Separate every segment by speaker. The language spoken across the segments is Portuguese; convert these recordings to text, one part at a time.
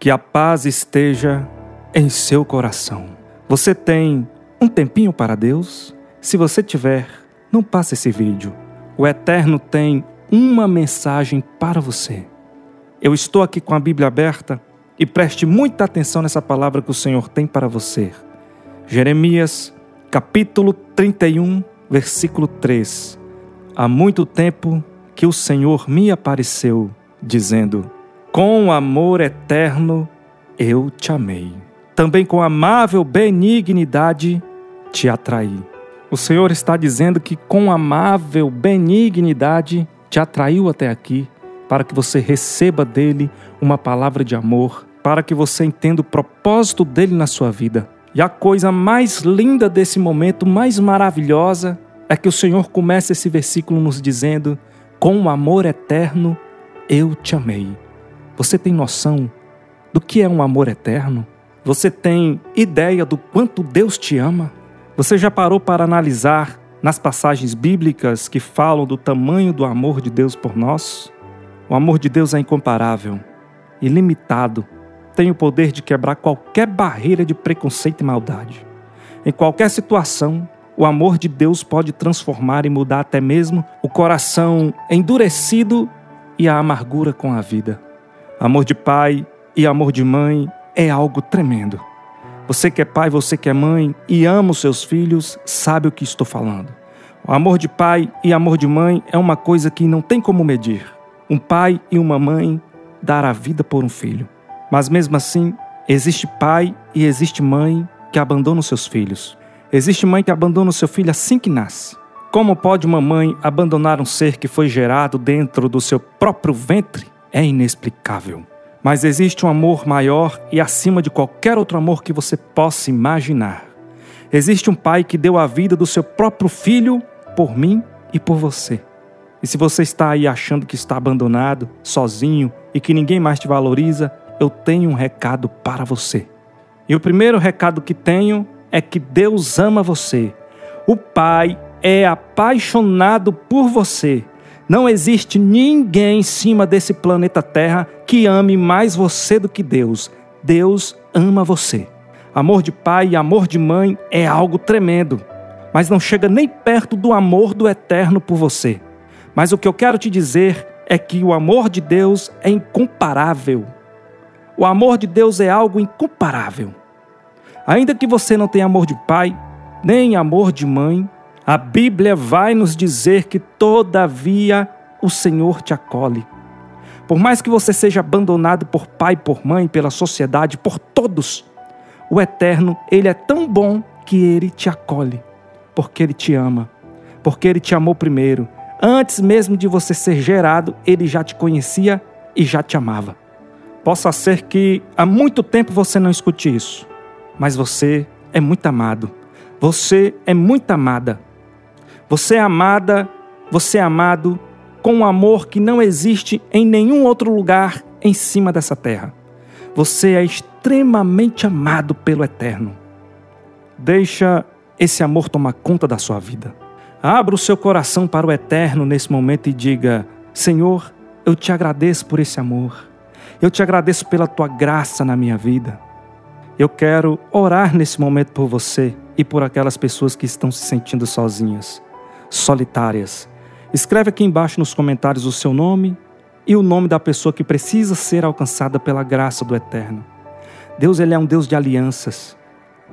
Speaker 1: Que a paz esteja em seu coração. Você tem um tempinho para Deus? Se você tiver, não passe esse vídeo. O Eterno tem uma mensagem para você. Eu estou aqui com a Bíblia aberta e preste muita atenção nessa palavra que o Senhor tem para você. Jeremias, capítulo 31, versículo 3. Há muito tempo que o Senhor me apareceu, dizendo: Com amor eterno eu te amei. Também com amável benignidade te atraí. O Senhor está dizendo que com amável benignidade te atraiu até aqui, para que você receba dele uma palavra de amor, para que você entenda o propósito dele na sua vida. E a coisa mais linda desse momento, mais maravilhosa, é que o Senhor começa esse versículo nos dizendo: Com amor eterno eu te amei. Você tem noção do que é um amor eterno? Você tem ideia do quanto Deus te ama? Você já parou para analisar nas passagens bíblicas que falam do tamanho do amor de Deus por nós? O amor de Deus é incomparável, ilimitado, tem o poder de quebrar qualquer barreira de preconceito e maldade. Em qualquer situação, o amor de Deus pode transformar e mudar até mesmo o coração endurecido e a amargura com a vida. Amor de pai e amor de mãe é algo tremendo. Você que é pai, você que é mãe e ama os seus filhos, sabe o que estou falando. O amor de pai e amor de mãe é uma coisa que não tem como medir. Um pai e uma mãe dar a vida por um filho. Mas mesmo assim, existe pai e existe mãe que abandonam seus filhos. Existe mãe que abandona o seu filho assim que nasce. Como pode uma mãe abandonar um ser que foi gerado dentro do seu próprio ventre? É inexplicável. Mas existe um amor maior e acima de qualquer outro amor que você possa imaginar. Existe um pai que deu a vida do seu próprio filho por mim e por você. E se você está aí achando que está abandonado, sozinho e que ninguém mais te valoriza, eu tenho um recado para você. E o primeiro recado que tenho é que Deus ama você. O Pai é apaixonado por você. Não existe ninguém em cima desse planeta Terra que ame mais você do que Deus. Deus ama você. Amor de pai e amor de mãe é algo tremendo, mas não chega nem perto do amor do eterno por você. Mas o que eu quero te dizer é que o amor de Deus é incomparável. O amor de Deus é algo incomparável. Ainda que você não tenha amor de pai, nem amor de mãe, a Bíblia vai nos dizer que, todavia, o Senhor te acolhe. Por mais que você seja abandonado por pai, por mãe, pela sociedade, por todos, o Eterno, Ele é tão bom que Ele te acolhe, porque Ele te ama, porque Ele te amou primeiro. Antes mesmo de você ser gerado, Ele já te conhecia e já te amava. Possa ser que há muito tempo você não escute isso, mas você é muito amado. Você é muito amada. Você é amada, você é amado com um amor que não existe em nenhum outro lugar em cima dessa terra. Você é extremamente amado pelo Eterno. Deixa esse amor tomar conta da sua vida. Abra o seu coração para o Eterno nesse momento e diga: Senhor, eu te agradeço por esse amor. Eu te agradeço pela tua graça na minha vida. Eu quero orar nesse momento por você e por aquelas pessoas que estão se sentindo sozinhas solitárias. Escreve aqui embaixo nos comentários o seu nome e o nome da pessoa que precisa ser alcançada pela graça do Eterno. Deus ele é um Deus de alianças.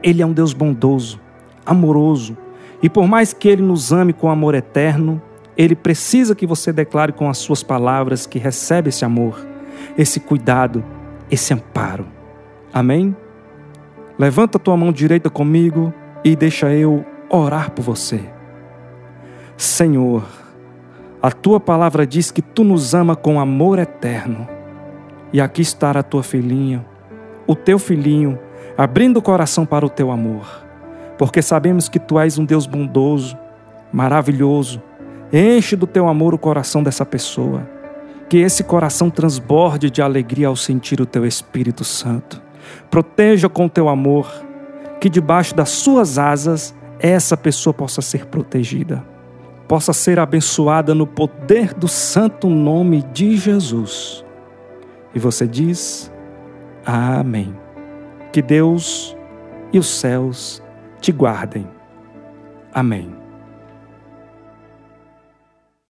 Speaker 1: Ele é um Deus bondoso, amoroso, e por mais que ele nos ame com amor eterno, ele precisa que você declare com as suas palavras que recebe esse amor, esse cuidado, esse amparo. Amém? Levanta tua mão direita comigo e deixa eu orar por você. Senhor, a tua palavra diz que tu nos ama com amor eterno. E aqui está a tua filhinha, o teu filhinho, abrindo o coração para o teu amor, porque sabemos que tu és um Deus bondoso, maravilhoso. Enche do teu amor o coração dessa pessoa. Que esse coração transborde de alegria ao sentir o teu Espírito Santo. Proteja com o teu amor, que debaixo das suas asas essa pessoa possa ser protegida possa ser abençoada no poder do santo nome de Jesus. E você diz: Amém. Que Deus e os céus te guardem. Amém.